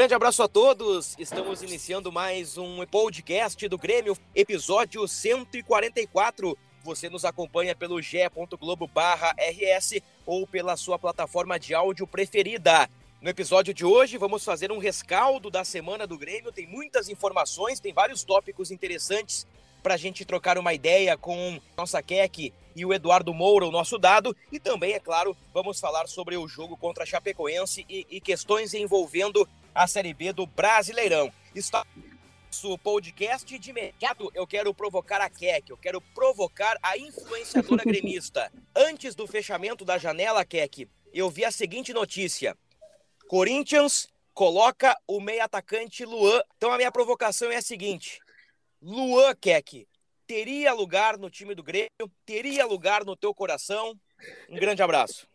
grande abraço a todos. Estamos iniciando mais um podcast do Grêmio, episódio 144. Você nos acompanha pelo ge.globo/rs ou pela sua plataforma de áudio preferida. No episódio de hoje, vamos fazer um rescaldo da semana do Grêmio. Tem muitas informações, tem vários tópicos interessantes para a gente trocar uma ideia com nossa Keck e o Eduardo Moura, o nosso dado. E também, é claro, vamos falar sobre o jogo contra a Chapecoense e, e questões envolvendo a Série B do Brasileirão. Está nosso podcast de imediato. Eu quero provocar a Keck, eu quero provocar a influenciadora gremista. Antes do fechamento da janela, Keck, eu vi a seguinte notícia: Corinthians coloca o meio atacante Luan. Então a minha provocação é a seguinte: Luan Keck teria lugar no time do Grêmio? Teria lugar no teu coração? Um grande abraço.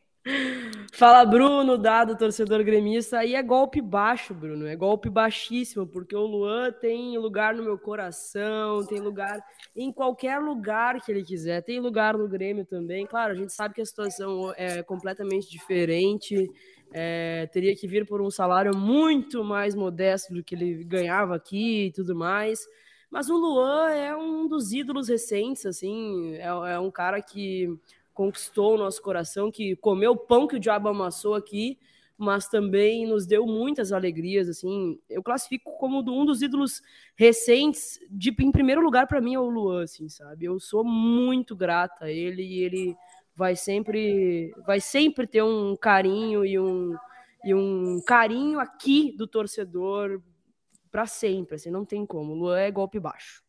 Fala, Bruno, dado torcedor gremista. Aí é golpe baixo, Bruno. É golpe baixíssimo, porque o Luan tem lugar no meu coração, tem lugar em qualquer lugar que ele quiser. Tem lugar no Grêmio também. Claro, a gente sabe que a situação é completamente diferente. É, teria que vir por um salário muito mais modesto do que ele ganhava aqui e tudo mais. Mas o Luan é um dos ídolos recentes, assim, é, é um cara que conquistou o nosso coração, que comeu o pão que o diabo amassou aqui, mas também nos deu muitas alegrias, assim. Eu classifico como um dos ídolos recentes, de em primeiro lugar para mim é o Luan, assim, sabe? Eu sou muito grata a ele e ele vai sempre vai sempre ter um carinho e um e um carinho aqui do torcedor para sempre, assim, não tem como. O Luan é golpe baixo.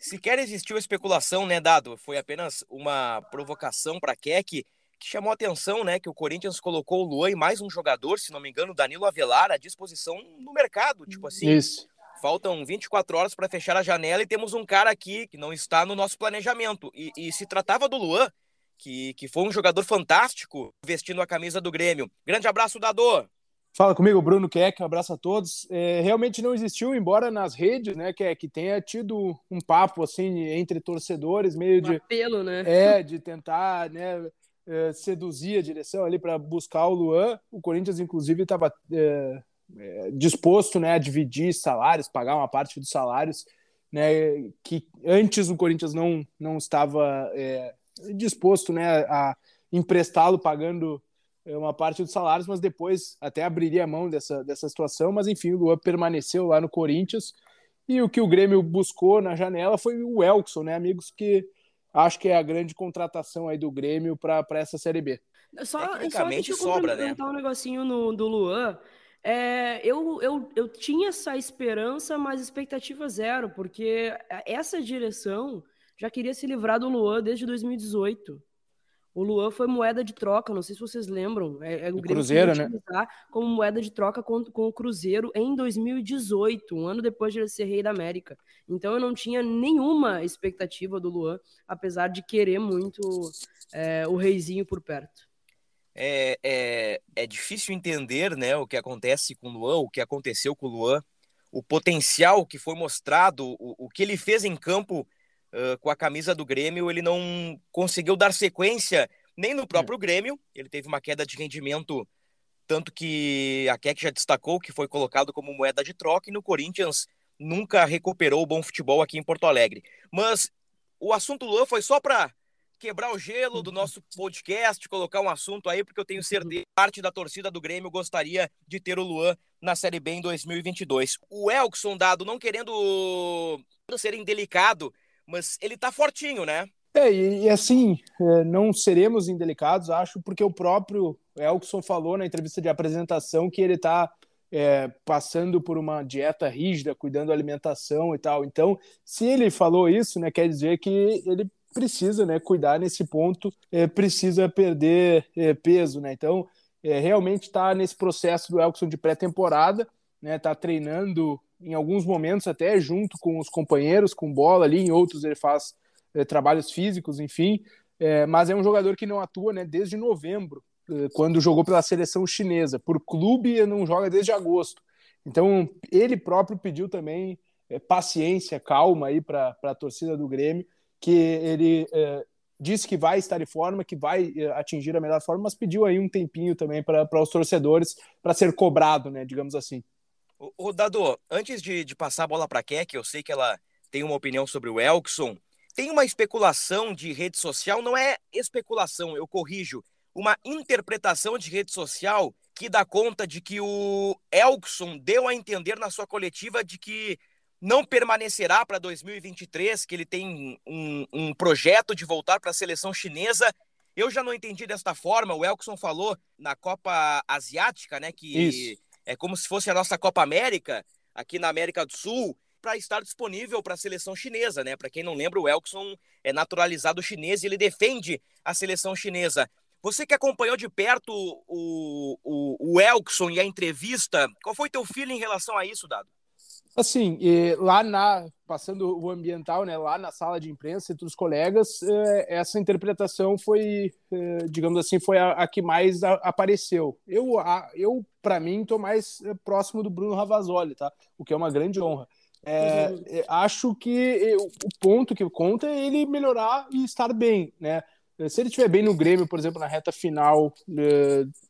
Sequer existiu especulação, né, Dado? Foi apenas uma provocação para Keck, que chamou a atenção, né, que o Corinthians colocou o Luan e mais um jogador, se não me engano, Danilo Avelar, à disposição no mercado. Tipo assim, Isso. faltam 24 horas para fechar a janela e temos um cara aqui que não está no nosso planejamento. E, e se tratava do Luan, que, que foi um jogador fantástico vestindo a camisa do Grêmio. Grande abraço, Dado! Fala comigo, Bruno Keck, um abraço a todos. É, realmente não existiu, embora nas redes, né, que, que tenha tido um papo assim entre torcedores, meio Um de apelo, né? é de tentar, né, é, seduzir a direção ali para buscar o Luan. O Corinthians inclusive estava é, é, disposto, né, a dividir salários, pagar uma parte dos salários, né, que antes o Corinthians não não estava é, disposto, né, a emprestá-lo pagando uma parte dos salários, mas depois até abriria a mão dessa, dessa situação. Mas enfim, o Luan permaneceu lá no Corinthians. E o que o Grêmio buscou na janela foi o Elkson, né, amigos? Que acho que é a grande contratação aí do Grêmio para essa Série B. Só, só Tecnicamente eu sobra, né? um negocinho no, do Luan. É, eu, eu, eu tinha essa esperança, mas expectativa zero, porque essa direção já queria se livrar do Luan desde 2018. O Luan foi moeda de troca, não sei se vocês lembram. É, é o Grêmio Cruzeiro, né? utilizar como moeda de troca com, com o Cruzeiro em 2018, um ano depois de ele ser rei da América. Então eu não tinha nenhuma expectativa do Luan, apesar de querer muito é, o reizinho por perto. É, é, é difícil entender né, o que acontece com o Luan, o que aconteceu com o Luan, o potencial que foi mostrado, o, o que ele fez em campo uh, com a camisa do Grêmio, ele não conseguiu dar sequência nem no próprio Grêmio, ele teve uma queda de rendimento, tanto que a Keck já destacou que foi colocado como moeda de troca, e no Corinthians nunca recuperou o bom futebol aqui em Porto Alegre. Mas o assunto Luan foi só para quebrar o gelo do nosso podcast, colocar um assunto aí, porque eu tenho certeza que parte da torcida do Grêmio gostaria de ter o Luan na Série B em 2022. O Elkson, dado, não querendo ser indelicado, mas ele tá fortinho, né? É, e, e assim, é, não seremos indelicados, acho, porque o próprio Elkson falou na entrevista de apresentação que ele está é, passando por uma dieta rígida, cuidando da alimentação e tal. Então, se ele falou isso, né, quer dizer que ele precisa né, cuidar nesse ponto, é, precisa perder é, peso. Né? Então, é, realmente está nesse processo do Elkson de pré-temporada, né? Tá treinando em alguns momentos até junto com os companheiros, com bola ali, em outros ele faz é, trabalhos físicos, enfim. É, mas é um jogador que não atua né, desde novembro, é, quando jogou pela seleção chinesa. Por clube, não joga desde agosto. Então, ele próprio pediu também paciência, calma aí para a torcida do Grêmio, que ele disse que vai estar em forma, que vai eh, atingir a melhor forma, mas pediu aí um tempinho também para os torcedores para ser cobrado, né, digamos assim. O, Dado, antes de, de passar a bola para a Keck, eu sei que ela tem uma opinião sobre o Elkson. Tem uma especulação de rede social, não é especulação, eu corrijo, uma interpretação de rede social que dá conta de que o Elkson deu a entender na sua coletiva de que não permanecerá para 2023, que ele tem um, um projeto de voltar para a seleção chinesa. Eu já não entendi desta forma. O Elkson falou na Copa Asiática, né? Que Isso. É como se fosse a nossa Copa América, aqui na América do Sul, para estar disponível para a seleção chinesa, né? Para quem não lembra, o Elkson é naturalizado chinês e ele defende a seleção chinesa. Você que acompanhou de perto o, o, o Elkson e a entrevista, qual foi teu feeling em relação a isso, Dado? Assim, lá na passando o ambiental, né, lá na sala de imprensa entre os colegas, é, essa interpretação foi, é, digamos assim, foi a, a que mais a, apareceu. Eu, eu para mim, estou mais é, próximo do Bruno Ravazoli, tá? O que é uma grande honra. É, uhum. Acho que o ponto que conta é ele melhorar e estar bem, né? Se ele estiver bem no Grêmio, por exemplo, na reta final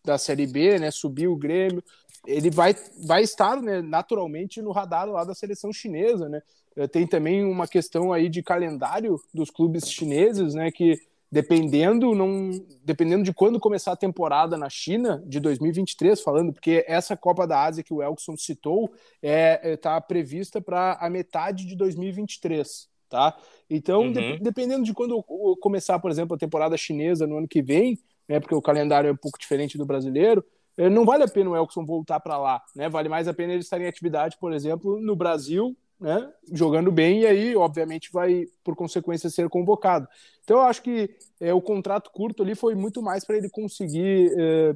da Série B, né, subir o Grêmio, ele vai, vai estar né, naturalmente no radar lá da seleção chinesa, né? Eh, tem também uma questão aí de calendário dos clubes chineses, né? Que dependendo não dependendo de quando começar a temporada na China de 2023 falando porque essa Copa da Ásia que o Elkson citou é está é, prevista para a metade de 2023 tá então uhum. de, dependendo de quando começar por exemplo a temporada chinesa no ano que vem né porque o calendário é um pouco diferente do brasileiro não vale a pena o Elkson voltar para lá, né? Vale mais a pena ele estar em atividade, por exemplo, no Brasil, né? Jogando bem e aí, obviamente, vai por consequência ser convocado. Então, eu acho que é, o contrato curto ali foi muito mais para ele conseguir, é,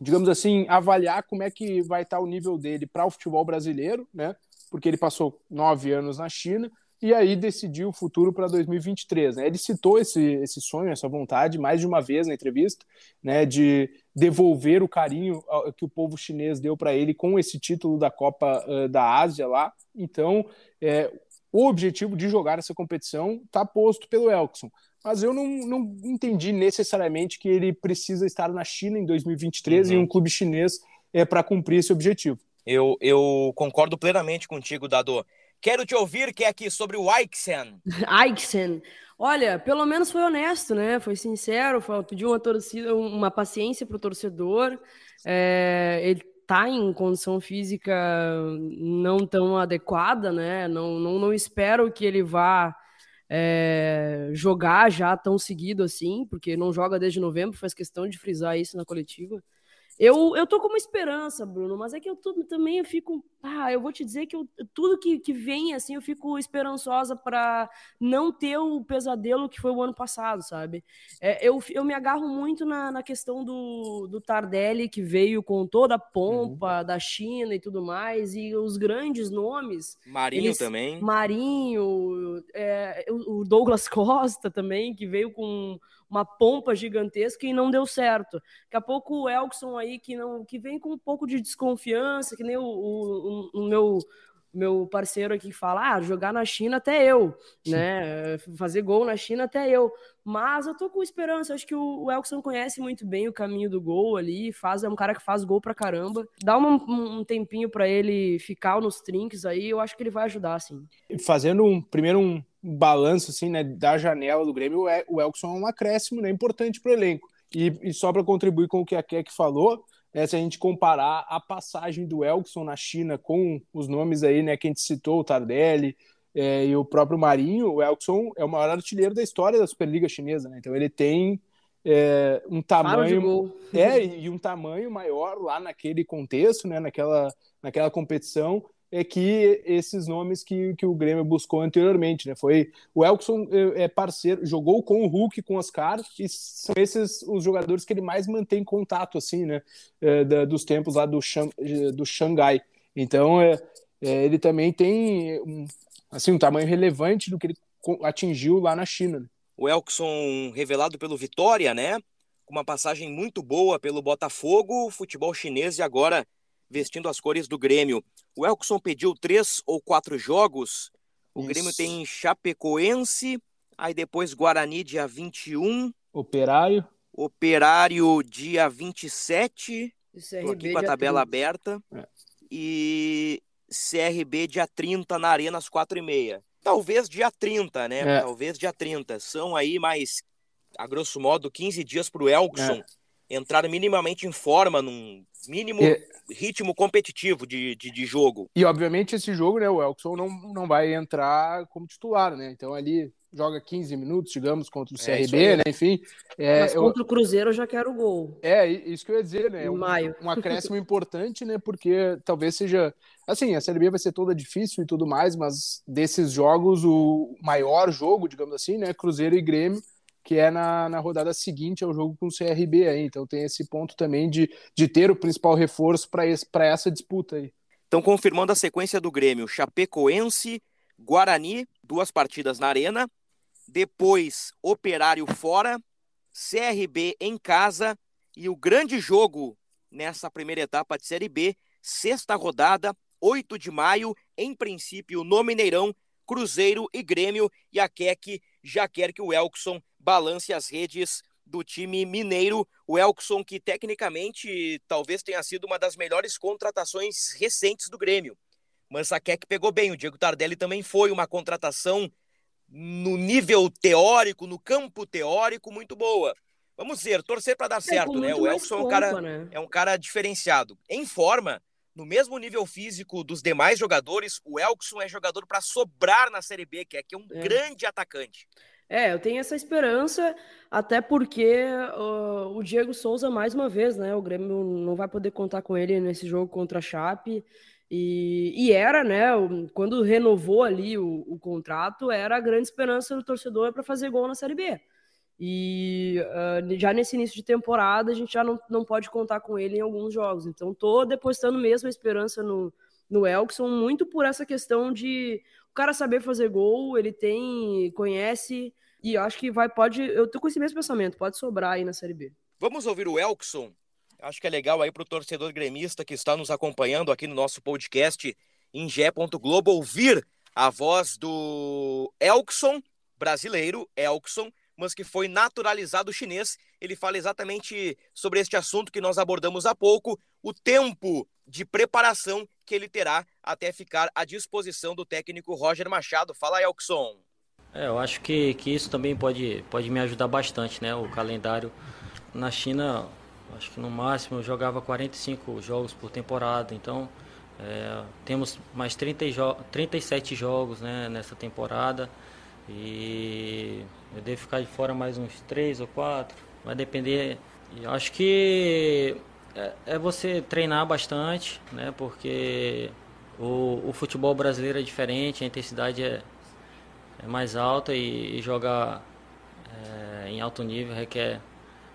digamos assim, avaliar como é que vai estar o nível dele para o futebol brasileiro, né? Porque ele passou nove anos na China e aí decidiu o futuro para 2023. Né? Ele citou esse, esse sonho, essa vontade, mais de uma vez na entrevista, né, de devolver o carinho que o povo chinês deu para ele com esse título da Copa uh, da Ásia lá. Então, é, o objetivo de jogar essa competição está posto pelo Elkson. Mas eu não, não entendi necessariamente que ele precisa estar na China em 2023 uhum. em um clube chinês é, para cumprir esse objetivo. Eu, eu concordo plenamente contigo, Dado. Quero te ouvir, que é aqui sobre o Aixen. Aixen. Olha, pelo menos foi honesto, né? Foi sincero, foi, pediu uma torcida, uma paciência para o torcedor. É, ele tá em condição física não tão adequada, né? Não, não, não espero que ele vá é, jogar já tão seguido assim, porque não joga desde novembro, faz questão de frisar isso na coletiva. Eu, eu tô com uma esperança, Bruno, mas é que eu tô, também eu fico. Ah, eu vou te dizer que eu, tudo que, que vem, assim, eu fico esperançosa para não ter o pesadelo que foi o ano passado, sabe? É, eu, eu me agarro muito na, na questão do, do Tardelli, que veio com toda a pompa uhum. da China e tudo mais, e os grandes nomes. Marinho eles, também. Marinho, é, o Douglas Costa também, que veio com uma pompa gigantesca e não deu certo. Daqui a pouco o Elkson aí, que, não, que vem com um pouco de desconfiança, que nem o, o, o meu meu parceiro aqui fala, ah, jogar na China até eu, né? Fazer gol na China até eu. Mas eu tô com esperança, acho que o, Elkson conhece muito bem o caminho do gol ali, faz, é um cara que faz gol pra caramba. Dá um, um tempinho para ele ficar nos trinques aí, eu acho que ele vai ajudar, sim. Fazendo um primeiro um balanço assim, né, da janela do Grêmio, o Elkson é um acréscimo, né, importante pro elenco. E, e só para contribuir com o que a Keck falou, né, se a gente comparar a passagem do Elkson na China com os nomes aí, né, que a gente citou, o Tardelli é, e o próprio Marinho, o Elkson é o maior artilheiro da história da Superliga Chinesa, né? Então ele tem é, um tamanho é e um tamanho maior lá naquele contexto, né, naquela, naquela competição. É que esses nomes que, que o Grêmio buscou anteriormente, né? Foi o Elkson é, é parceiro, jogou com o Hulk, com o Oscar, e são esses os jogadores que ele mais mantém contato, assim, né? É, da, dos tempos lá do, do Xangai. Então, é, é, ele também tem um, assim, um tamanho relevante do que ele atingiu lá na China. Né? O Elkson, revelado pelo Vitória, né? Uma passagem muito boa pelo Botafogo, futebol chinês e agora vestindo as cores do Grêmio. O Elkson pediu três ou quatro jogos. O Isso. Grêmio tem Chapecoense, aí depois Guarani, dia 21. Operário. Operário, dia 27. Estou aqui com a tabela 30. aberta. É. E CRB, dia 30, na Arena, às 4h30. Talvez dia 30, né? É. Talvez dia 30. São aí mais, a grosso modo, 15 dias para o Elkson é. entrar minimamente em forma, num mínimo é. ritmo competitivo de, de, de, jogo. E, obviamente, esse jogo, né, o Elkson não, não vai entrar como titular, né? Então, ali joga 15 minutos, digamos, contra o é, CRB, né? Enfim. É, Mas contra eu... o Cruzeiro eu já quero o gol. É, isso que eu ia dizer, né? Um, maio. um acréscimo importante, né? Porque talvez seja. Assim, a Série B vai ser toda difícil e tudo mais, mas desses jogos, o maior jogo, digamos assim, né? Cruzeiro e Grêmio, que é na, na rodada seguinte ao jogo com o CRB aí. Então tem esse ponto também de, de ter o principal reforço para essa disputa aí. Então, confirmando a sequência do Grêmio, Chapecoense, Guarani, duas partidas na Arena, depois Operário fora, CRB em casa e o grande jogo nessa primeira etapa de Série B, sexta rodada, 8 de maio, em princípio no Mineirão, Cruzeiro e Grêmio, e a Keck já quer que o Elkson balance as redes do time mineiro. O Elkson, que tecnicamente talvez tenha sido uma das melhores contratações recentes do Grêmio. Keck pegou bem, o Diego Tardelli também foi uma contratação no nível teórico, no campo teórico, muito boa. Vamos ver, torcer para dar é, certo, né? O Elson é um, cara, né? é um cara diferenciado. Em forma, no mesmo nível físico dos demais jogadores, o Elkson é jogador para sobrar na Série B, que é, que é um é. grande atacante. É, eu tenho essa esperança, até porque uh, o Diego Souza, mais uma vez, né? O Grêmio não vai poder contar com ele nesse jogo contra a Chape. E, e, era, né, quando renovou ali o, o, contrato, era a grande esperança do torcedor para fazer gol na Série B. E uh, já nesse início de temporada, a gente já não, não pode contar com ele em alguns jogos. Então, tô depositando mesmo a esperança no, no Elkson, muito por essa questão de o cara saber fazer gol, ele tem, conhece, e acho que vai, pode, eu tô com esse mesmo pensamento, pode sobrar aí na Série B. Vamos ouvir o Elkson Acho que é legal aí para o torcedor gremista que está nos acompanhando aqui no nosso podcast em Gé. Globo ouvir a voz do Elkson, brasileiro, Elkson, mas que foi naturalizado chinês. Ele fala exatamente sobre este assunto que nós abordamos há pouco, o tempo de preparação que ele terá até ficar à disposição do técnico Roger Machado. Fala, Elkson. É, eu acho que, que isso também pode, pode me ajudar bastante, né? O calendário na China Acho que no máximo eu jogava 45 jogos por temporada, então é, temos mais 30 jo 37 jogos né, nessa temporada e eu devo ficar de fora mais uns 3 ou 4, vai depender. E acho que é, é, você treinar bastante, né, porque o, o, futebol brasileiro é diferente, a intensidade é, é mais alta e, e jogar é, em alto nível requer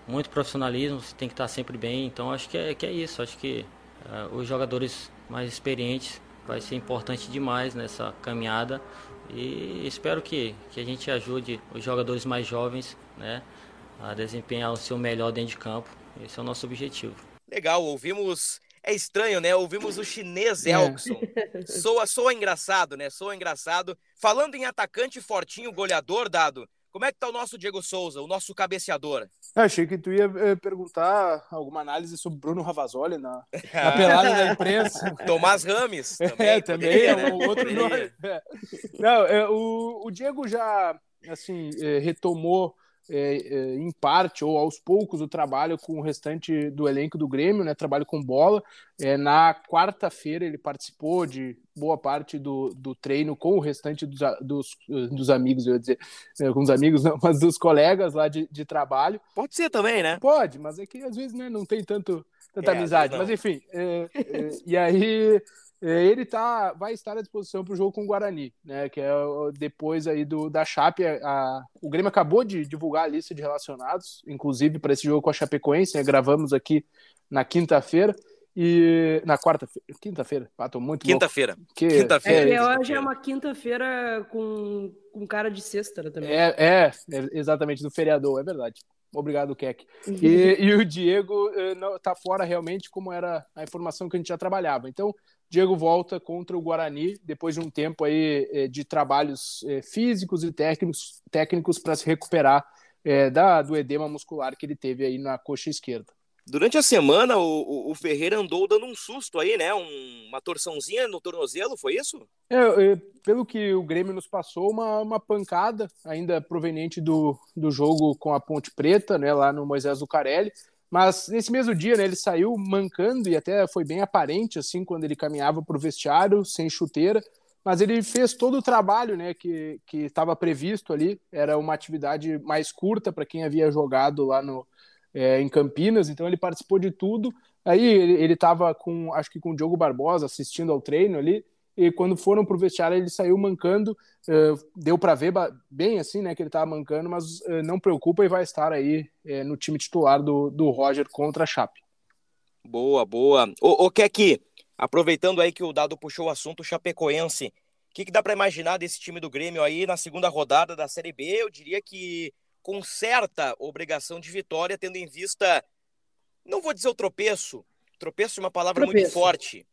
muito profissionalismo, você tem que estar sempre bem. Então acho que é, que é isso. Acho que uh, os jogadores mais experientes vai ser importante demais nessa caminhada e espero que, que a gente ajude os jogadores mais jovens né, a desempenhar o seu melhor dentro de campo. Esse é o nosso objetivo. Legal, ouvimos. É estranho, né? Ouvimos o chinês é. Elkson. É. Soa, soa engraçado, né? Soa engraçado. Falando em atacante fortinho, goleador, dado. Como é que tá o nosso Diego Souza, o nosso cabeceador? Eu achei que tu ia eh, perguntar alguma análise sobre Bruno Ravazoli na, na pelada da imprensa. Tomás Rames. Também, é, também é um outro nome. É. Não, é, o, o Diego já assim, é, retomou é, é, em parte ou aos poucos o trabalho com o restante do elenco do Grêmio, né? Trabalho com bola. É, na quarta-feira ele participou de boa parte do, do treino com o restante dos, dos, dos amigos, eu ia dizer, é, com os amigos, não, mas dos colegas lá de, de trabalho. Pode ser também, né? Pode, mas é que às vezes né, não tem tanto, tanta é, amizade. Mas enfim, é, e aí ele tá, vai estar à disposição para o jogo com o Guarani, né? Que é depois aí do, da Chape. A, o Grêmio acabou de divulgar a lista de relacionados, inclusive para esse jogo com a Chapecoense. Né, gravamos aqui na quinta-feira. E na quarta-feira, quinta-feira, ah, tô muito Quinta-feira. Quinta-feira. É, hoje é uma quinta-feira com, com cara de sexta também. É, é, é, exatamente, do feriador, é verdade. Obrigado, Keck. E, e, o Diego eh, não, tá fora realmente, como era a informação que a gente já trabalhava. Então, Diego volta contra o Guarani depois de um tempo aí eh, de trabalhos eh, físicos e técnicos técnicos para se recuperar eh, da, do edema muscular que ele teve aí na coxa esquerda. Durante a semana, o, o Ferreira andou dando um susto aí, né? Um, uma torçãozinha no tornozelo, foi isso? É, é, pelo que o Grêmio nos passou, uma, uma pancada ainda proveniente do, do jogo com a Ponte Preta, né? Lá no Moisés Zucarelli. Mas nesse mesmo dia, né, ele saiu mancando e até foi bem aparente, assim, quando ele caminhava para o vestiário, sem chuteira. Mas ele fez todo o trabalho né, que estava previsto ali. Era uma atividade mais curta para quem havia jogado lá no, é, em Campinas, então ele participou de tudo. Aí ele estava com, acho que com o Diogo Barbosa assistindo ao treino ali, e quando foram para o vestiário ele saiu mancando, uh, deu para ver bem assim, né, que ele estava mancando, mas uh, não preocupa e vai estar aí uh, no time titular do, do Roger contra a Chape. Boa, boa. O, o Keki, aproveitando aí que o Dado puxou o assunto chapecoense, o que, que dá para imaginar desse time do Grêmio aí na segunda rodada da Série B? Eu diria que com certa obrigação de vitória, tendo em vista, não vou dizer o tropeço, tropeço é uma palavra tropeço. muito forte.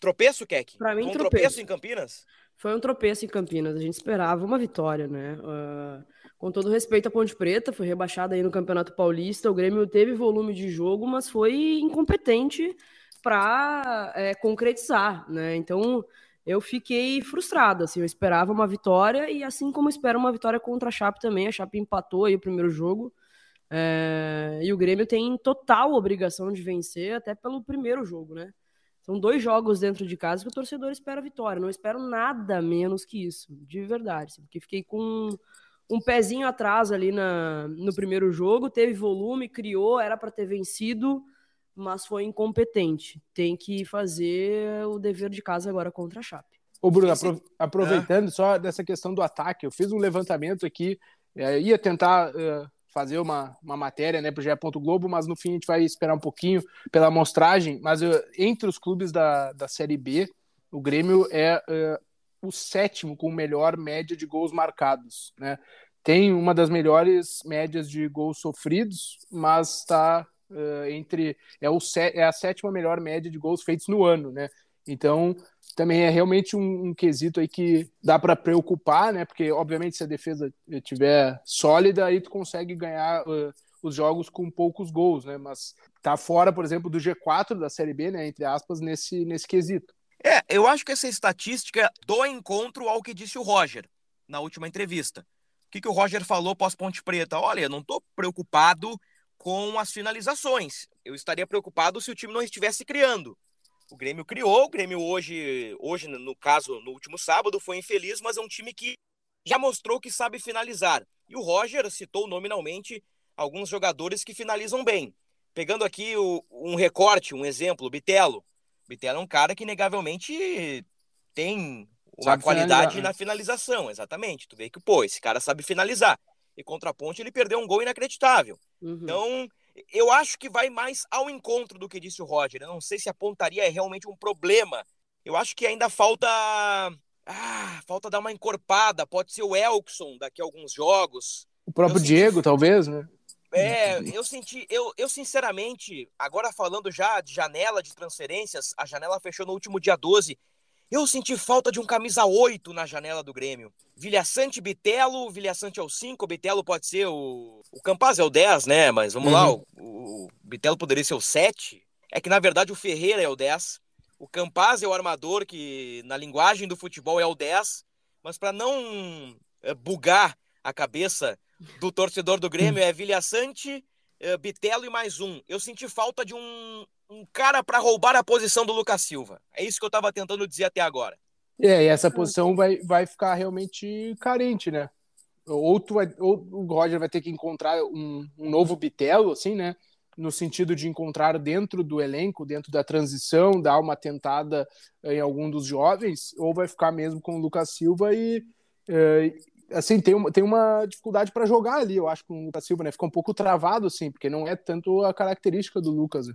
Tropeço, Keck? Para mim, um tropeço. tropeço em Campinas? Foi um tropeço em Campinas. A gente esperava uma vitória, né? Uh, com todo respeito à Ponte Preta, foi rebaixada aí no Campeonato Paulista. O Grêmio teve volume de jogo, mas foi incompetente para é, concretizar, né? Então, eu fiquei frustrado, assim, eu esperava uma vitória e assim como espero uma vitória contra a Chape também, a Chape empatou aí o primeiro jogo é... e o Grêmio tem total obrigação de vencer até pelo primeiro jogo, né? São dois jogos dentro de casa que o torcedor espera vitória, não espero nada menos que isso, de verdade, assim, porque fiquei com um pezinho atrás ali na, no primeiro jogo, teve volume, criou, era para ter vencido, mas foi incompetente. Tem que fazer o dever de casa agora contra a Chape. Ô, Bruno, apro aproveitando só dessa questão do ataque, eu fiz um levantamento aqui, é, ia tentar uh, fazer uma, uma matéria né, para o GE. Globo, mas no fim a gente vai esperar um pouquinho pela amostragem. Mas uh, entre os clubes da, da Série B, o Grêmio é uh, o sétimo com melhor média de gols marcados. Né? Tem uma das melhores médias de gols sofridos, mas está uh, entre é, o é a sétima melhor média de gols feitos no ano, né? Então também é realmente um, um quesito aí que dá para preocupar, né? Porque obviamente se a defesa estiver sólida, aí tu consegue ganhar uh, os jogos com poucos gols, né? Mas tá fora, por exemplo, do G4 da Série B, né? Entre aspas, nesse nesse quesito. É, eu acho que essa estatística do encontro ao que disse o Roger na última entrevista. O que, que o Roger falou pós Ponte Preta? Olha, eu não estou preocupado com as finalizações. Eu estaria preocupado se o time não estivesse criando. O Grêmio criou, o Grêmio hoje, hoje no caso, no último sábado, foi infeliz, mas é um time que já mostrou que sabe finalizar. E o Roger citou nominalmente alguns jogadores que finalizam bem. Pegando aqui o, um recorte, um exemplo, o Bitelo. Bitelo é um cara que negavelmente tem uma sabe qualidade finalizar. na finalização, exatamente. Tu vê que, pô, esse cara sabe finalizar e contra a Ponte ele perdeu um gol inacreditável. Uhum. Então, eu acho que vai mais ao encontro do que disse o Roger. Eu não sei se a pontaria é realmente um problema. Eu acho que ainda falta. Ah, falta dar uma encorpada. Pode ser o Elkson daqui a alguns jogos. O próprio senti... Diego, talvez, né? É, eu senti, eu, eu sinceramente, agora falando já de janela de transferências, a janela fechou no último dia 12. Eu senti falta de um camisa 8 na janela do Grêmio. Vilhaçante Bitelo, Vilhaçante é o 5, o Bitelo pode ser o. O Campaz é o 10, né? Mas vamos uhum. lá, o, o Bitelo poderia ser o 7. É que na verdade o Ferreira é o 10. O Campaz é o armador, que na linguagem do futebol é o 10. Mas para não é, bugar a cabeça do torcedor do Grêmio, é Vilhaçante, é, Bitelo e mais um. Eu senti falta de um, um cara para roubar a posição do Lucas Silva. É isso que eu estava tentando dizer até agora. É, e essa posição vai, vai ficar realmente carente, né? Ou, tu vai, ou o Roger vai ter que encontrar um, um novo Bitelo, assim, né? no sentido de encontrar dentro do elenco, dentro da transição, dar uma tentada em algum dos jovens, ou vai ficar mesmo com o Lucas Silva e, é, assim, tem uma, tem uma dificuldade para jogar ali, eu acho, com o Lucas Silva, né? Fica um pouco travado, assim, porque não é tanto a característica do Lucas. Né?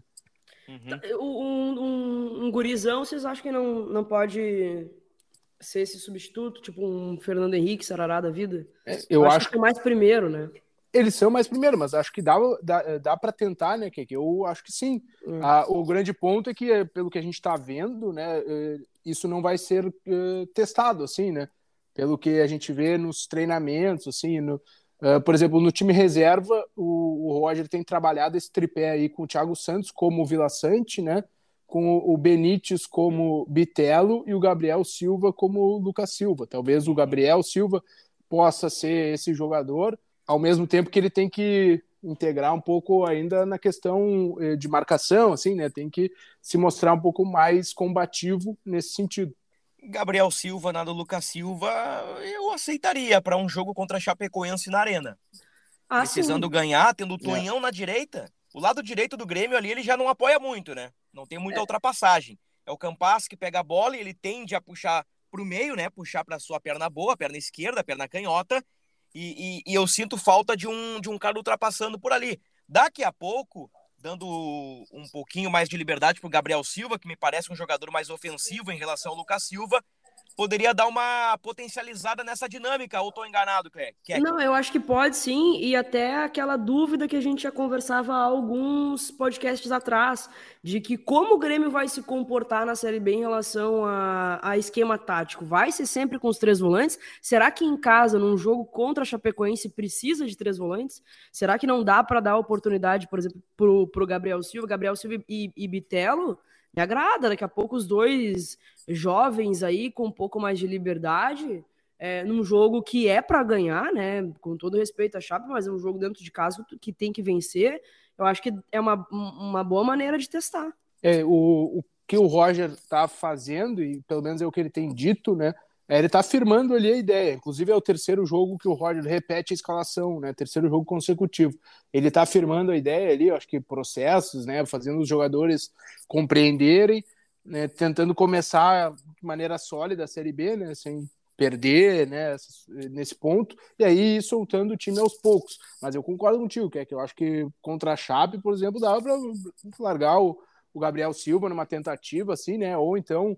Uhum. Um, um, um, gurizão, vocês acham que não, não pode ser esse substituto, tipo um Fernando Henrique, Sarará da vida? É, eu, eu, acho, que é mais primeiro, né? Eles são mais primeiro, mas acho que dá, dá, dá para tentar, né, que Eu acho que sim. Hum. Ah, o grande ponto é que, pelo que a gente está vendo, né, eh, isso não vai ser uh, testado, assim, né? Pelo que a gente vê nos treinamentos, assim, no, uh, por exemplo, no time reserva, o, o, Roger tem trabalhado esse tripé aí com o Thiago Santos como Vila Sante, né? Com o Benítez como Bitelo e o Gabriel Silva como Lucas Silva. Talvez o Gabriel Silva possa ser esse jogador, ao mesmo tempo que ele tem que integrar um pouco ainda na questão eh, de marcação, assim, né? Tem que se mostrar um pouco mais combativo nesse sentido. Gabriel Silva, nada Lucas Silva, eu aceitaria para um jogo contra a Chapecoense na Arena. Ah, Precisando sim. ganhar, tendo o. Tonhão é. na direita. O lado direito do Grêmio ali, ele já não apoia muito, né? Não tem muita é. ultrapassagem. É o Campas que pega a bola e ele tende a puxar para o meio, né? Puxar para sua perna boa, perna esquerda, perna canhota, e, e, e, eu sinto falta de um, de um cara ultrapassando por ali. Daqui a pouco, dando um pouquinho mais de liberdade para o Gabriel Silva, que me parece um jogador mais ofensivo em relação ao Lucas Silva, poderia dar uma potencializada nessa dinâmica, ou estou enganado, Clé? Não, eu acho que pode sim, e até aquela dúvida que a gente já conversava há alguns podcasts atrás, de que como o Grêmio vai se comportar na Série B em relação a, a esquema tático? Vai ser sempre com os três volantes? Será que em casa, num jogo contra a Chapecoense, precisa de três volantes? Será que não dá para dar oportunidade, por exemplo, para o Gabriel Silva, Gabriel Silva e, e Bitelo? Me agrada. Daqui a pouco os dois jovens aí com um pouco mais de liberdade, é, num jogo que é para ganhar, né? Com todo respeito à Chape, mas é um jogo dentro de casa que tem que vencer. Eu acho que é uma, uma boa maneira de testar. É, o, o que o Roger está fazendo, e pelo menos é o que ele tem dito, né? É, ele está afirmando ali a ideia. Inclusive, é o terceiro jogo que o Roger repete a escalação, né? Terceiro jogo consecutivo. Ele está afirmando a ideia ali, acho que processos, né? Fazendo os jogadores compreenderem, né? tentando começar de maneira sólida a Série B, né? Sem perder, né? Nesse ponto. E aí soltando o time aos poucos. Mas eu concordo contigo, que é que eu acho que contra a Chape, por exemplo, dava para largar o, o Gabriel Silva numa tentativa, assim, né? Ou então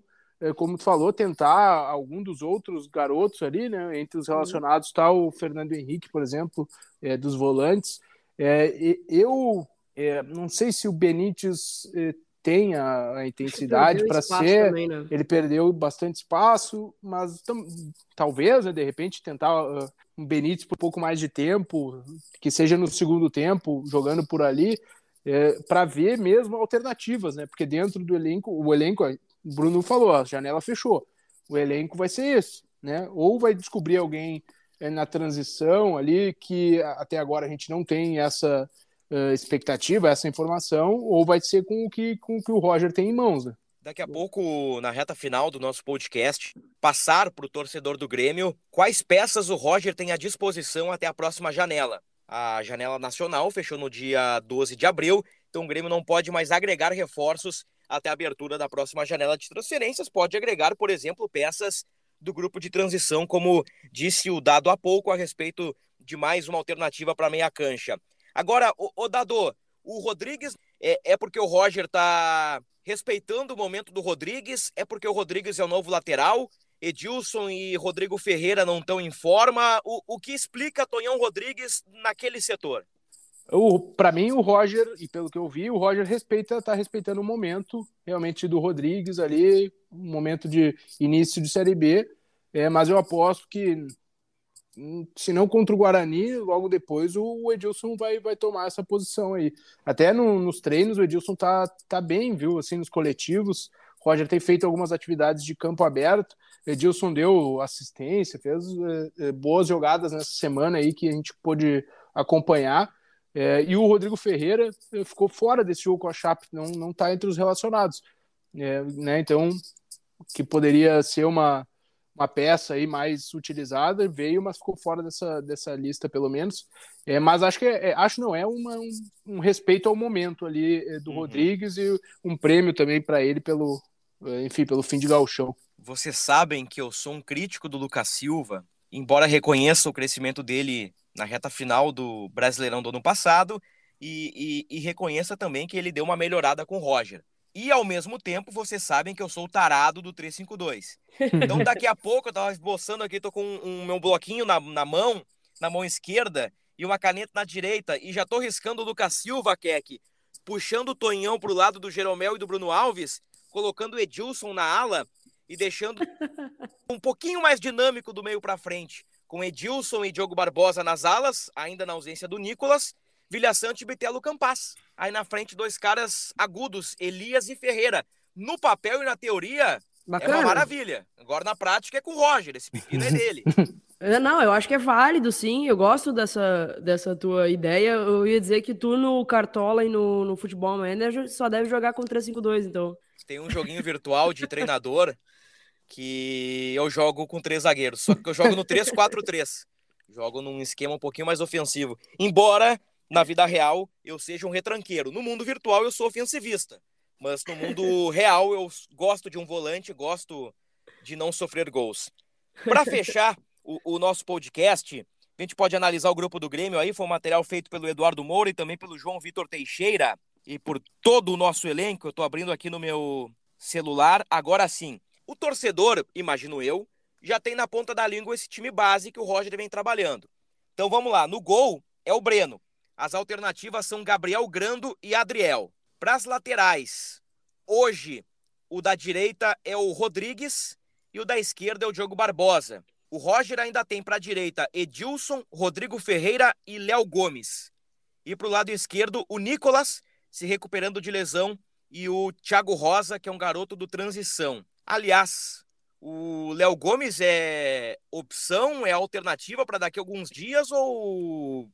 como tu falou, tentar algum dos outros garotos ali, né? Entre os relacionados está o Fernando Henrique, por exemplo, é, dos volantes. É, eu é, não sei se o Benítez é, tem a, a intensidade para ser. Também, né? Ele perdeu bastante espaço, mas tam, talvez, né, de repente, tentar uh, um Benítez por um pouco mais de tempo, que seja no segundo tempo, jogando por ali. É, para ver mesmo alternativas, né? Porque dentro do elenco, o elenco o Bruno falou, a janela fechou. O elenco vai ser esse, né? Ou vai descobrir alguém é, na transição ali que até agora a gente não tem essa uh, expectativa, essa informação, ou vai ser com o que, com o, que o Roger tem em mãos, né? Daqui a pouco, na reta final do nosso podcast, passar para o torcedor do Grêmio quais peças o Roger tem à disposição até a próxima janela. A janela nacional fechou no dia 12 de abril, então o Grêmio não pode mais agregar reforços até a abertura da próxima janela de transferências. Pode agregar, por exemplo, peças do grupo de transição, como disse o Dado há pouco, a respeito de mais uma alternativa para meia cancha. Agora, o, o Dado, o Rodrigues é, é porque o Roger está respeitando o momento do Rodrigues? É porque o Rodrigues é o novo lateral? Edilson e Rodrigo Ferreira não estão em forma? O, o que explica Tonhão Rodrigues naquele setor? Para mim, o Roger, e pelo que eu vi, o Roger respeita, tá respeitando o momento realmente do Rodrigues ali, um momento de início de Série B. É, mas eu aposto que, hum, se não contra o Guarani, logo depois o Edilson vai, vai tomar essa posição aí. Até no, nos treinos, o Edilson tá, tá bem, viu? Assim, nos coletivos. O Roger tem feito algumas atividades de campo aberto. Edilson deu assistência, fez é, boas jogadas nessa semana aí que a gente pôde acompanhar. É, e o Rodrigo Ferreira eh, ficou fora desse jogo com a Chape, não está entre os relacionados. É, né, então, que poderia ser uma, uma peça aí mais utilizada, veio, mas ficou fora dessa, dessa lista, pelo menos. É, mas acho que é, é acho não é uma, um, um, respeito ao momento ali é, do uhum. Rodrigues e um prêmio também para ele pelo, é, enfim, pelo fim de galchão. Vocês sabem que eu sou um crítico do Lucas Silva, embora reconheça o crescimento dele na reta final do Brasileirão do ano passado e, e, e reconheça também que ele deu uma melhorada com o Roger. E ao mesmo tempo, vocês sabem que eu sou o tarado do 352. Então, daqui a pouco, eu tava esboçando aqui, tô com um, um meu bloquinho na, na mão, na mão esquerda, e uma caneta na direita, e já tô riscando o Lucas Silva, Keck, puxando o Tonhão pro lado do Jeromel e do Bruno Alves, colocando o Edilson na ala e deixando um pouquinho mais dinâmico do meio para frente, com Edilson e Diogo Barbosa nas alas, ainda na ausência do Nicolas, Vilha Sante e Bitelo Campas. Aí na frente, dois caras agudos, Elias e Ferreira. No papel e na teoria, Bacana. é uma maravilha. Agora na prática é com o Roger, esse pepino é dele. É, não, eu acho que é válido, sim. Eu gosto dessa, dessa tua ideia. Eu ia dizer que tu no Cartola e no, no Futebol Manager só deve jogar com 3-5-2, então. Tem um joguinho virtual de treinador que eu jogo com três zagueiros, só que eu jogo no 3-4-3. Jogo num esquema um pouquinho mais ofensivo. Embora na vida real eu seja um retranqueiro. No mundo virtual eu sou ofensivista. Mas no mundo real eu gosto de um volante, gosto de não sofrer gols. Para fechar o, o, nosso podcast, a gente pode analisar o grupo do Grêmio aí. Foi um material feito pelo Eduardo Moura e também pelo João Vitor Teixeira e por todo o nosso elenco. Eu estou abrindo aqui no meu celular. Agora sim, o torcedor, imagino eu, já tem na ponta da língua esse time base que o Roger vem trabalhando. Então vamos lá. No gol é o Breno. As alternativas são Gabriel Grando e Adriel. Para as laterais, hoje o da direita é o Rodrigues e o da esquerda é o Diogo Barbosa. O Roger ainda tem para a direita Edilson, Rodrigo Ferreira e Léo Gomes. E para o lado esquerdo, o Nicolas se recuperando de lesão e o Thiago Rosa, que é um garoto do transição. Aliás, o Léo Gomes é opção, é alternativa para daqui a alguns dias ou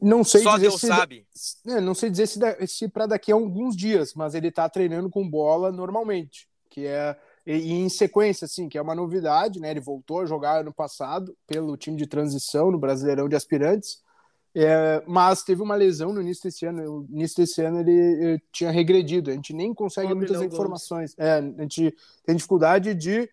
não sei Só dizer Deus se, sabe. É, não sei dizer se, se para daqui a alguns dias, mas ele está treinando com bola normalmente, que é e, em sequência, assim, que é uma novidade, né? Ele voltou a jogar ano passado pelo time de transição no Brasileirão de Aspirantes, é, mas teve uma lesão no início desse ano. No início desse ano ele, ele eh, tinha regredido. A gente nem consegue muitas informações. É, a gente tem dificuldade de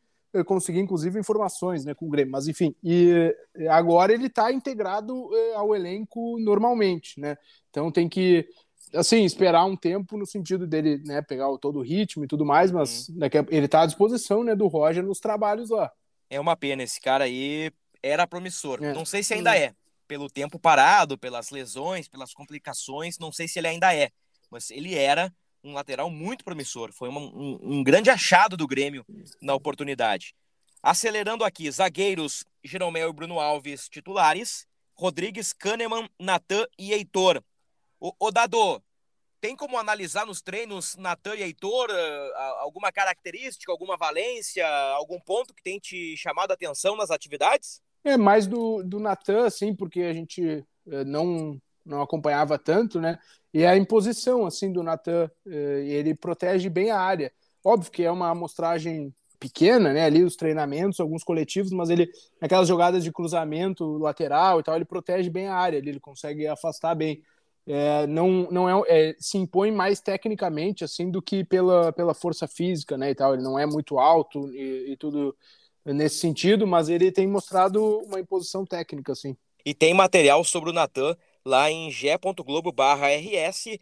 conseguir, inclusive, informações né, com o Grêmio. Mas, enfim, e agora ele está integrado eh, ao elenco normalmente, né? Então tem que, assim, esperar um tempo no sentido dele né, pegar todo o ritmo e tudo mais, mas uhum. ele está à disposição né, do Roger nos trabalhos lá. É uma pena, esse cara aí era promissor. É. Não sei se ainda é. Pelo tempo parado, pelas lesões, pelas complicações, não sei se ele ainda é. Mas ele era um lateral muito promissor. Foi uma, um, um, grande achado do Grêmio na oportunidade. Acelerando aqui, zagueiros Jeromel e Bruno Alves titulares, Rodrigues, Kahneman, Natan e Heitor. O, o Dado, tem como analisar nos treinos Natan e Heitor uh, alguma característica, alguma valência, algum ponto que tem te chamado a atenção nas atividades? É mais do, do Natan, assim, porque a gente uh, não não acompanhava tanto, né? E a imposição assim do Natan, eh, ele protege bem a área. Óbvio que é uma amostragem pequena, né? Ali os treinamentos, alguns coletivos, mas ele aquelas jogadas de cruzamento lateral e tal, ele protege bem a área, ele consegue afastar bem. É, não não é, é, se impõe mais tecnicamente assim do que pela, pela força física, né? E tal. Ele não é muito alto e, e tudo nesse sentido, mas ele tem mostrado uma imposição técnica, assim. E tem material sobre o Natan lá em ge.globo/rs,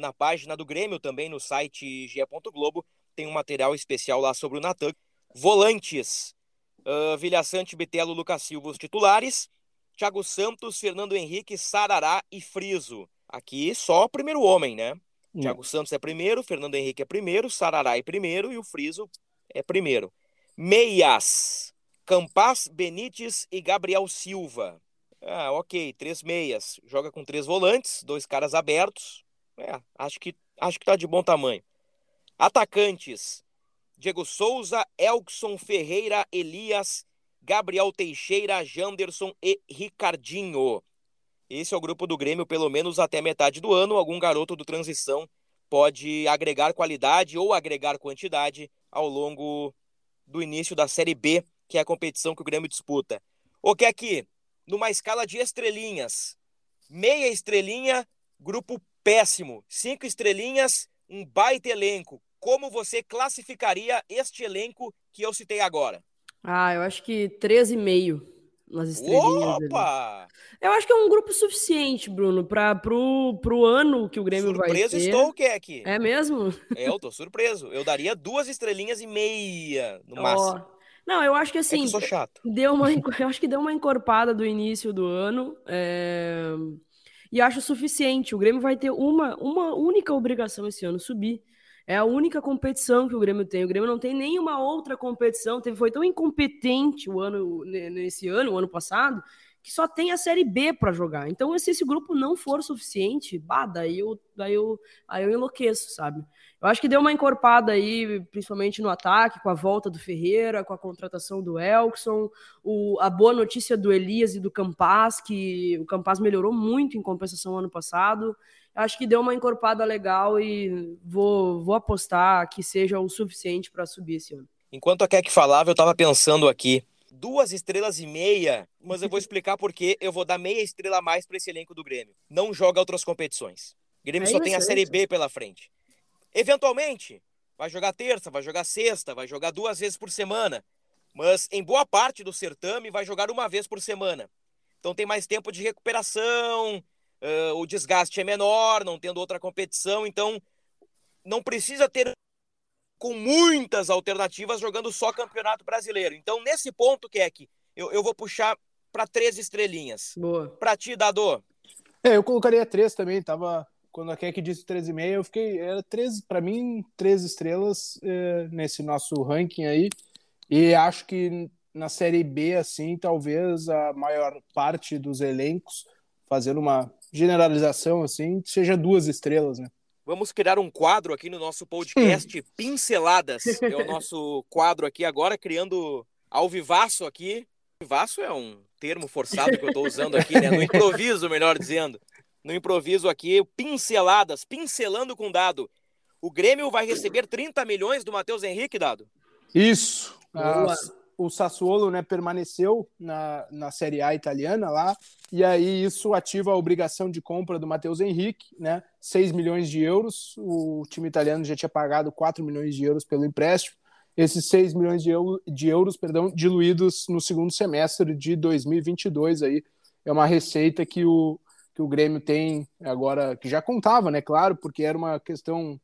na página do Grêmio, também no site ge.globo, tem um material especial lá sobre o Natan. Volantes, uh, Vilha Sante, Bitelo, Lucas Silva, os titulares. Thiago Santos, Fernando Henrique, Sarará e Friso. Aqui só o primeiro homem, né? Hum. Thiago Santos é primeiro, Fernando Henrique é primeiro, Sarará é primeiro e o Friso é primeiro. Meias, Campas, Benítez e Gabriel Silva. Ah, ok, três meias. Joga com três volantes, dois caras abertos. É, acho que acho que tá de bom tamanho. Atacantes: Diego Souza, Elkson Ferreira, Elias, Gabriel Teixeira, Janderson e Ricardinho. Esse é o grupo do Grêmio, pelo menos até metade do ano. Algum garoto do transição pode agregar qualidade ou agregar quantidade ao longo do início da Série B que é a competição que o Grêmio disputa. O que aqui, numa escala de estrelinhas, meia estrelinha, grupo péssimo, cinco estrelinhas, um baita elenco. Como você classificaria este elenco que eu citei agora? Ah, eu acho que 13,5 nas estrelinhas. Opa! Ali. Eu acho que é um grupo suficiente, Bruno, para pro, pro ano que o Grêmio surpreso vai ter. Surpreso estou, Keck. É mesmo? É, eu tô surpreso. Eu daria duas estrelinhas e meia no oh. máximo. Não, eu acho que assim. É que eu sou chato. Deu uma, eu acho que deu uma encorpada do início do ano. É... E acho suficiente. O Grêmio vai ter uma, uma única obrigação esse ano: subir. É a única competição que o Grêmio tem. O Grêmio não tem nenhuma outra competição. Teve, foi tão incompetente o ano nesse ano, o ano passado, que só tem a Série B para jogar. Então, se esse grupo não for suficiente, bah, daí eu, daí eu, aí eu enlouqueço, sabe? Eu acho que deu uma encorpada aí, principalmente no ataque, com a volta do Ferreira, com a contratação do Elkson, o, a boa notícia do Elias e do Campas, que o Campas melhorou muito em compensação ano passado acho que deu uma encorpada legal e vou, vou apostar que seja o suficiente para subir esse ano. Enquanto a Keck falava, eu estava pensando aqui. Duas estrelas e meia, mas eu vou explicar porque eu vou dar meia estrela a mais para esse elenco do Grêmio. Não joga outras competições. O Grêmio é só tem a Série B pela frente. Eventualmente, vai jogar terça, vai jogar sexta, vai jogar duas vezes por semana. Mas em boa parte do certame vai jogar uma vez por semana. Então tem mais tempo de recuperação, uh, o desgaste é menor, não tendo outra competição, então não precisa ter com muitas alternativas jogando só Campeonato Brasileiro. Então, nesse ponto, Keck, eu, eu vou puxar para três estrelinhas. Boa. Para ti, Dado. É, eu colocaria três também, tava quando a Keck disse três e meia, eu fiquei era três para mim três estrelas é, nesse nosso ranking aí. E acho que na série B assim, talvez a maior parte dos elencos fazendo uma generalização assim, seja duas estrelas, né? Vamos criar um quadro aqui no nosso podcast Pinceladas. É o nosso quadro aqui agora, criando ao vivaço aqui. Vivaço é um termo forçado que eu estou usando aqui, né? No improviso, melhor dizendo. No improviso aqui, pinceladas, pincelando com dado. O Grêmio vai receber 30 milhões do Matheus Henrique, dado? Isso. Boa o Sassuolo né, permaneceu na, na Série A italiana lá, e aí isso ativa a obrigação de compra do Matheus Henrique, né, 6 milhões de euros, o time italiano já tinha pagado 4 milhões de euros pelo empréstimo, esses 6 milhões de, euro, de euros perdão, diluídos no segundo semestre de 2022, aí, é uma receita que o, que o Grêmio tem agora, que já contava, né, claro, porque era uma questão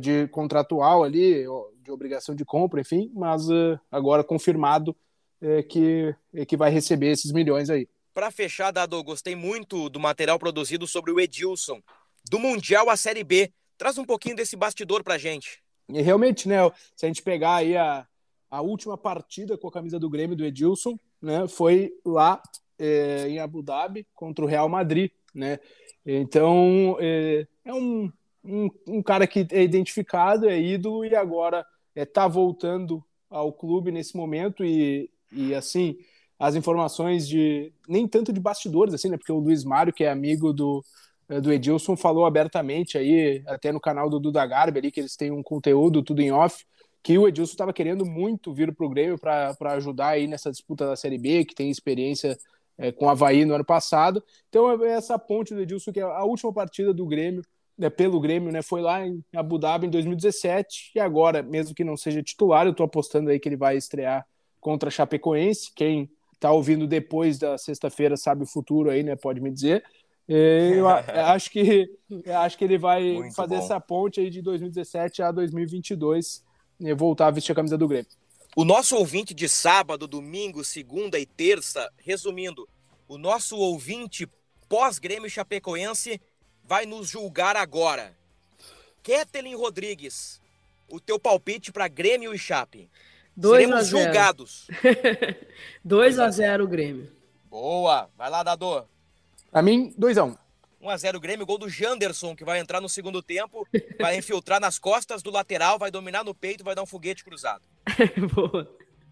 de contratual ali, de obrigação de compra, enfim, mas uh, agora confirmado é, que, é, que vai receber esses milhões aí. Para fechar, Dado, gostei muito do material produzido sobre o Edilson, do Mundial à Série B. Traz um pouquinho desse bastidor para gente. E realmente, né, se a gente pegar aí a, a última partida com a camisa do Grêmio do Edilson, né, foi lá é, em Abu Dhabi contra o Real Madrid, né? Então é, é um, um, um, cara que é identificado, é ídolo e agora está é, tá voltando ao clube nesse momento e, e assim as informações de nem tanto de bastidores assim, né? Porque o Luiz Mário, que é amigo do, é, do Edilson, falou abertamente aí, até no canal do Duda Garbi ali, que eles têm um conteúdo tudo em off, que o Edilson estava querendo muito vir para o Grêmio para ajudar aí nessa disputa da Série B, que tem experiência é, com o Havaí no ano passado. Então, é essa ponte do Edilson, que é a última partida do Grêmio né, pelo Grêmio, né? Foi lá em Abu Dhabi em 2017 e agora, mesmo que não seja titular, eu estou apostando aí que ele vai estrear contra a Chapecoense. Quem está ouvindo depois da sexta-feira sabe o futuro aí, né? Pode me dizer. É, eu acho que acho que ele vai Muito fazer bom. essa ponte aí de 2017 a 2022 e voltar a vestir a camisa do Grêmio. O nosso ouvinte de sábado, domingo, segunda e terça, resumindo, o nosso ouvinte pós-Grêmio Chapecoense vai nos julgar agora. Ketelin Rodrigues, o teu palpite para Grêmio e Chape. Dois Seremos julgados. 2 a 0 Grêmio. Boa, vai lá, Dador. A mim, 2 a 1 1 a 0 Grêmio, gol do Janderson, que vai entrar no segundo tempo, vai infiltrar nas costas do lateral, vai dominar no peito, vai dar um foguete cruzado. Boa.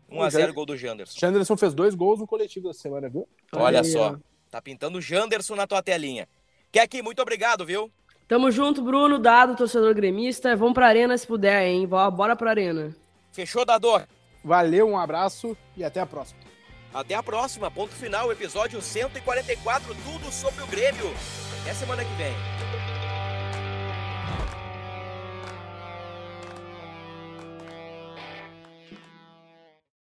1 a 0 gol do Janderson. Janderson fez dois gols no coletivo da semana, viu? Olha, Olha aí, só. Ó. Tá pintando o Janderson na tua telinha. Keck, muito obrigado, viu? Tamo junto, Bruno, dado, torcedor gremista. Vamos pra arena se puder, hein? Bora pra arena. Fechou, Dador? Valeu, um abraço e até a próxima. Até a próxima. Ponto final, episódio 144, tudo sobre o Grêmio. Até semana que vem.